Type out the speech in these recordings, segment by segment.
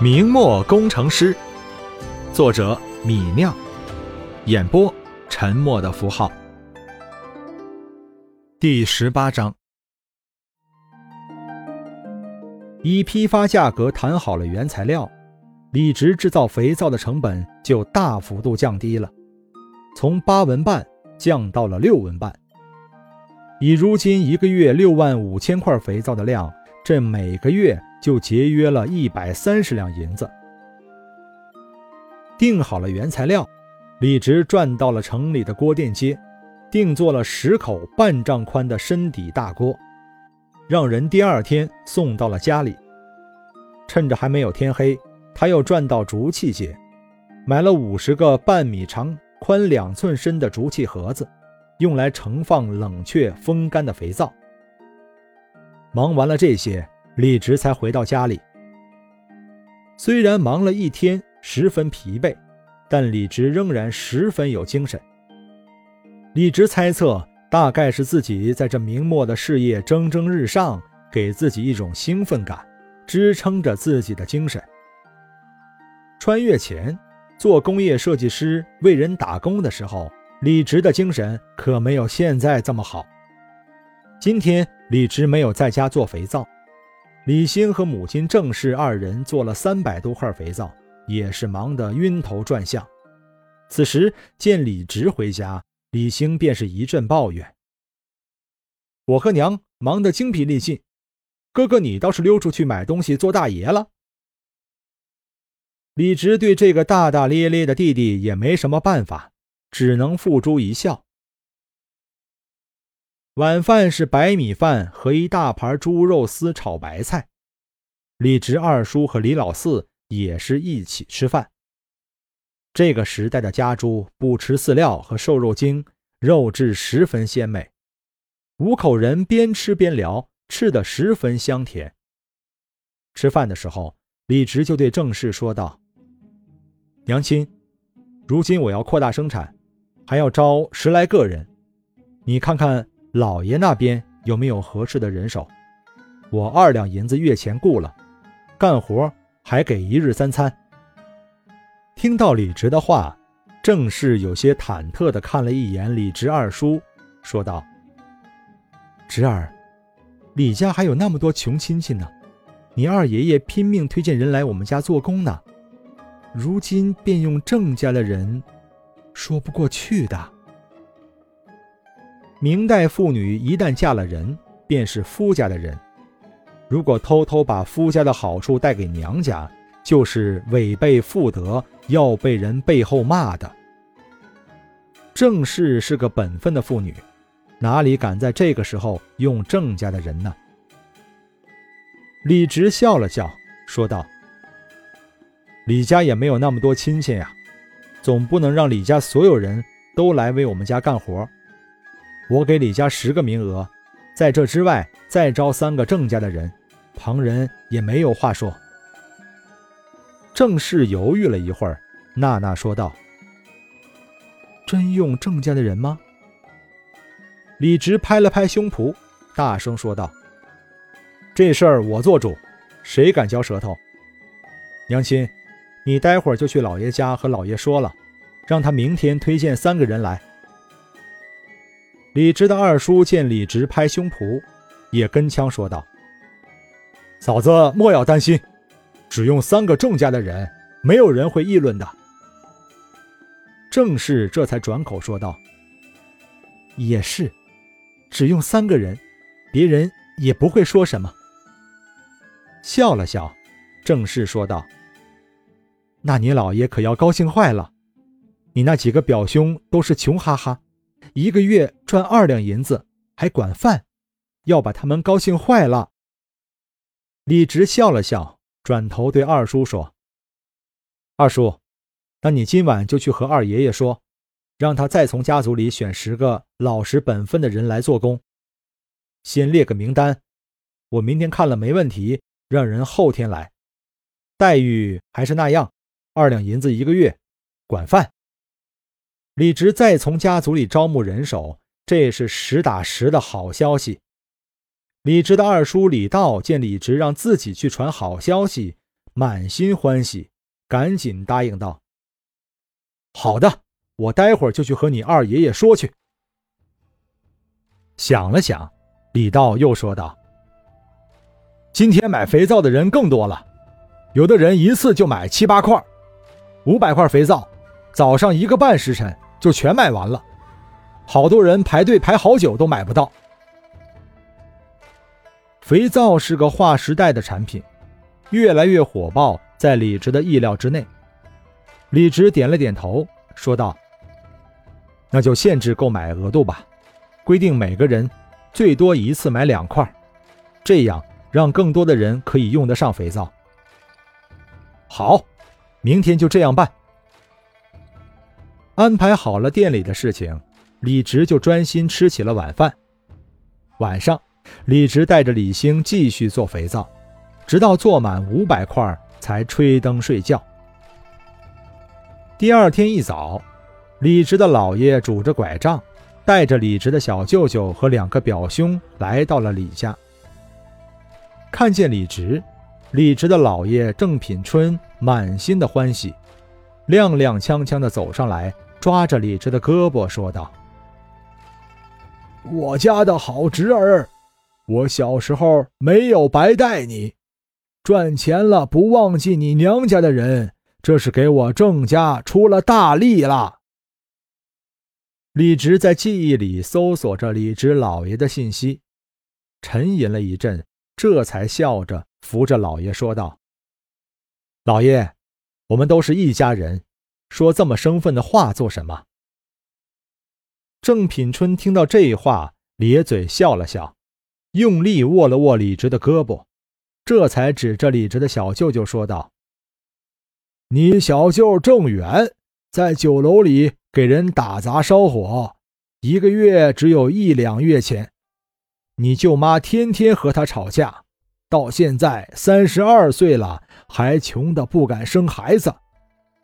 明末工程师，作者米酿，演播沉默的符号。第十八章，以批发价格谈好了原材料，李直制造肥皂的成本就大幅度降低了，从八文半降到了六文半。以如今一个月六万五千块肥皂的量，这每个月。就节约了一百三十两银子。订好了原材料，李直转到了城里的锅店街，定做了十口半丈宽的深底大锅，让人第二天送到了家里。趁着还没有天黑，他又转到竹器街，买了五十个半米长、宽两寸深的竹器盒子，用来盛放冷却风干的肥皂。忙完了这些。李直才回到家里，虽然忙了一天，十分疲惫，但李直仍然十分有精神。李直猜测，大概是自己在这明末的事业蒸蒸日上，给自己一种兴奋感，支撑着自己的精神。穿越前，做工业设计师为人打工的时候，李直的精神可没有现在这么好。今天，李直没有在家做肥皂。李兴和母亲郑氏二人做了三百多块肥皂，也是忙得晕头转向。此时见李直回家，李兴便是一阵抱怨：“我和娘忙得精疲力尽，哥哥你倒是溜出去买东西做大爷了。”李直对这个大大咧咧的弟弟也没什么办法，只能付诸一笑。晚饭是白米饭和一大盘猪肉丝炒白菜，李直二叔和李老四也是一起吃饭。这个时代的家猪不吃饲料和瘦肉精，肉质十分鲜美。五口人边吃边聊，吃得十分香甜。吃饭的时候，李直就对郑氏说道：“娘亲，如今我要扩大生产，还要招十来个人，你看看。”老爷那边有没有合适的人手？我二两银子月钱雇了，干活还给一日三餐。听到李直的话，郑氏有些忐忑地看了一眼李直二叔，说道：“侄儿，李家还有那么多穷亲戚呢，你二爷爷拼命推荐人来我们家做工呢，如今便用郑家的人，说不过去的。”明代妇女一旦嫁了人，便是夫家的人。如果偷偷把夫家的好处带给娘家，就是违背妇德，要被人背后骂的。郑氏是个本分的妇女，哪里敢在这个时候用郑家的人呢？李直笑了笑，说道：“李家也没有那么多亲戚呀，总不能让李家所有人都来为我们家干活。”我给李家十个名额，在这之外再招三个郑家的人，旁人也没有话说。郑氏犹豫了一会儿，娜娜说道：“真用郑家的人吗？”李直拍了拍胸脯，大声说道：“这事儿我做主，谁敢嚼舌头？娘亲，你待会儿就去老爷家和老爷说了，让他明天推荐三个人来。”李直的二叔见李直拍胸脯，也跟腔说道：“嫂子莫要担心，只用三个郑家的人，没有人会议论的。”郑氏这才转口说道：“也是，只用三个人，别人也不会说什么。”笑了笑，郑氏说道：“那你老爷可要高兴坏了，你那几个表兄都是穷哈哈。”一个月赚二两银子，还管饭，要把他们高兴坏了。李直笑了笑，转头对二叔说：“二叔，那你今晚就去和二爷爷说，让他再从家族里选十个老实本分的人来做工，先列个名单。我明天看了没问题，让人后天来。待遇还是那样，二两银子一个月，管饭。”李直再从家族里招募人手，这是实打实的好消息。李直的二叔李道见李直让自己去传好消息，满心欢喜，赶紧答应道：“好的，我待会儿就去和你二爷爷说去。”想了想，李道又说道：“今天买肥皂的人更多了，有的人一次就买七八块，五百块肥皂，早上一个半时辰就全卖完了，好多人排队排好久都买不到。”肥皂是个划时代的产品，越来越火爆，在李直的意料之内。李直点了点头，说道：“那就限制购买额度吧，规定每个人最多一次买两块，这样让更多的人可以用得上肥皂。”好，明天就这样办。安排好了店里的事情，李直就专心吃起了晚饭。晚上。李直带着李兴继续做肥皂，直到做满五百块才吹灯睡觉。第二天一早，李直的姥爷拄着拐杖，带着李直的小舅舅和两个表兄来到了李家。看见李直，李直的姥爷郑品春满心的欢喜，踉踉跄跄地走上来，抓着李直的胳膊说道：“我家的好侄儿。”我小时候没有白带你，赚钱了不忘记你娘家的人，这是给我郑家出了大力了。李直在记忆里搜索着李直老爷的信息，沉吟了一阵，这才笑着扶着老爷说道：“老爷，我们都是一家人，说这么生分的话做什么？”郑品春听到这话，咧嘴笑了笑。用力握了握李直的胳膊，这才指着李直的小舅舅说道：“你小舅郑远在酒楼里给人打砸烧火，一个月只有一两月钱。你舅妈天天和他吵架，到现在三十二岁了，还穷得不敢生孩子。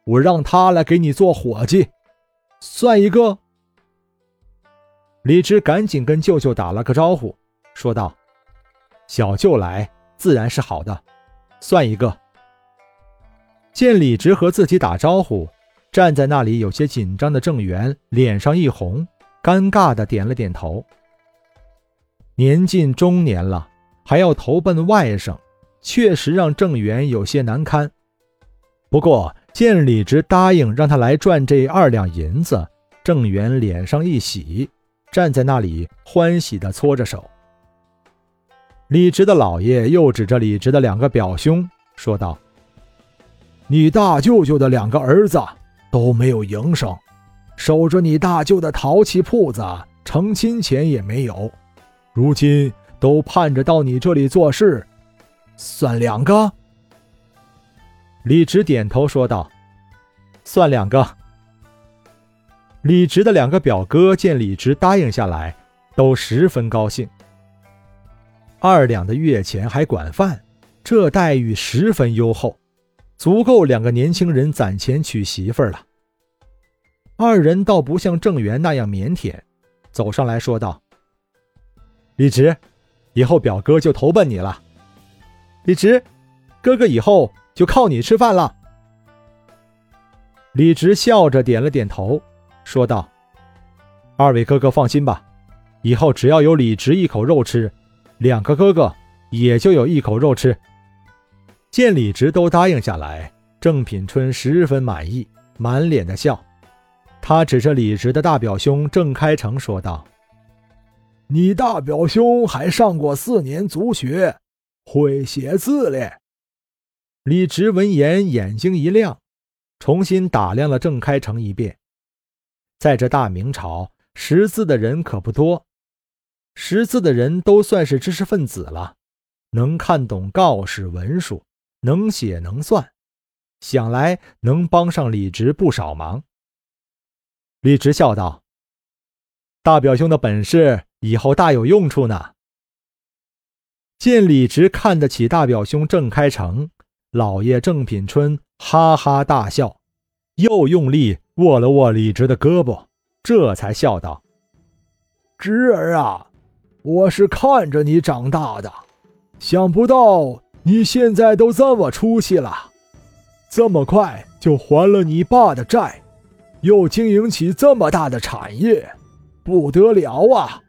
我让他来给你做伙计，算一个。”李直赶紧跟舅舅打了个招呼。说道：“小舅来，自然是好的，算一个。”见李直和自己打招呼，站在那里有些紧张的郑源脸上一红，尴尬的点了点头。年近中年了，还要投奔外甥，确实让郑源有些难堪。不过见李直答应让他来赚这二两银子，郑源脸上一喜，站在那里欢喜的搓着手。李直的老爷又指着李直的两个表兄说道：“你大舅舅的两个儿子都没有营生，守着你大舅的陶器铺子，成亲钱也没有，如今都盼着到你这里做事，算两个。”李直点头说道：“算两个。”李直的两个表哥见李直答应下来，都十分高兴。二两的月钱还管饭，这待遇十分优厚，足够两个年轻人攒钱娶媳妇了。二人倒不像郑源那样腼腆，走上来说道：“李直，以后表哥就投奔你了。李直，哥哥以后就靠你吃饭了。”李直笑着点了点头，说道：“二位哥哥放心吧，以后只要有李直一口肉吃。”两个哥哥也就有一口肉吃。见李直都答应下来，郑品春十分满意，满脸的笑。他指着李直的大表兄郑开成说道：“你大表兄还上过四年族学，会写字嘞。”李直闻言眼睛一亮，重新打量了郑开成一遍。在这大明朝，识字的人可不多。识字的人都算是知识分子了，能看懂告示文书，能写能算，想来能帮上李直不少忙。李直笑道：“大表兄的本事以后大有用处呢。”见李直看得起大表兄郑开成，老爷郑品春哈哈大笑，又用力握了握李直的胳膊，这才笑道：“侄儿啊！”我是看着你长大的，想不到你现在都这么出息了，这么快就还了你爸的债，又经营起这么大的产业，不得了啊！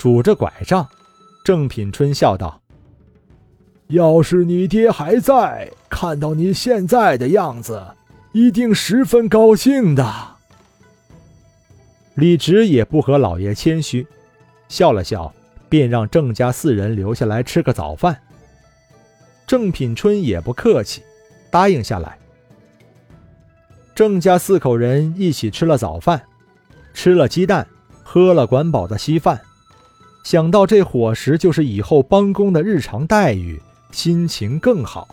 拄着拐杖，郑品春笑道：“要是你爹还在，看到你现在的样子，一定十分高兴的。”李直也不和老爷谦虚，笑了笑，便让郑家四人留下来吃个早饭。郑品春也不客气，答应下来。郑家四口人一起吃了早饭，吃了鸡蛋，喝了管饱的稀饭。想到这伙食就是以后帮工的日常待遇，心情更好。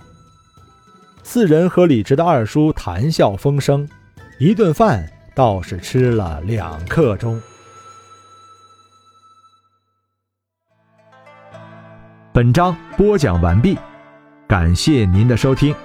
四人和李直的二叔谈笑风生，一顿饭倒是吃了两刻钟。本章播讲完毕。感谢您的收听。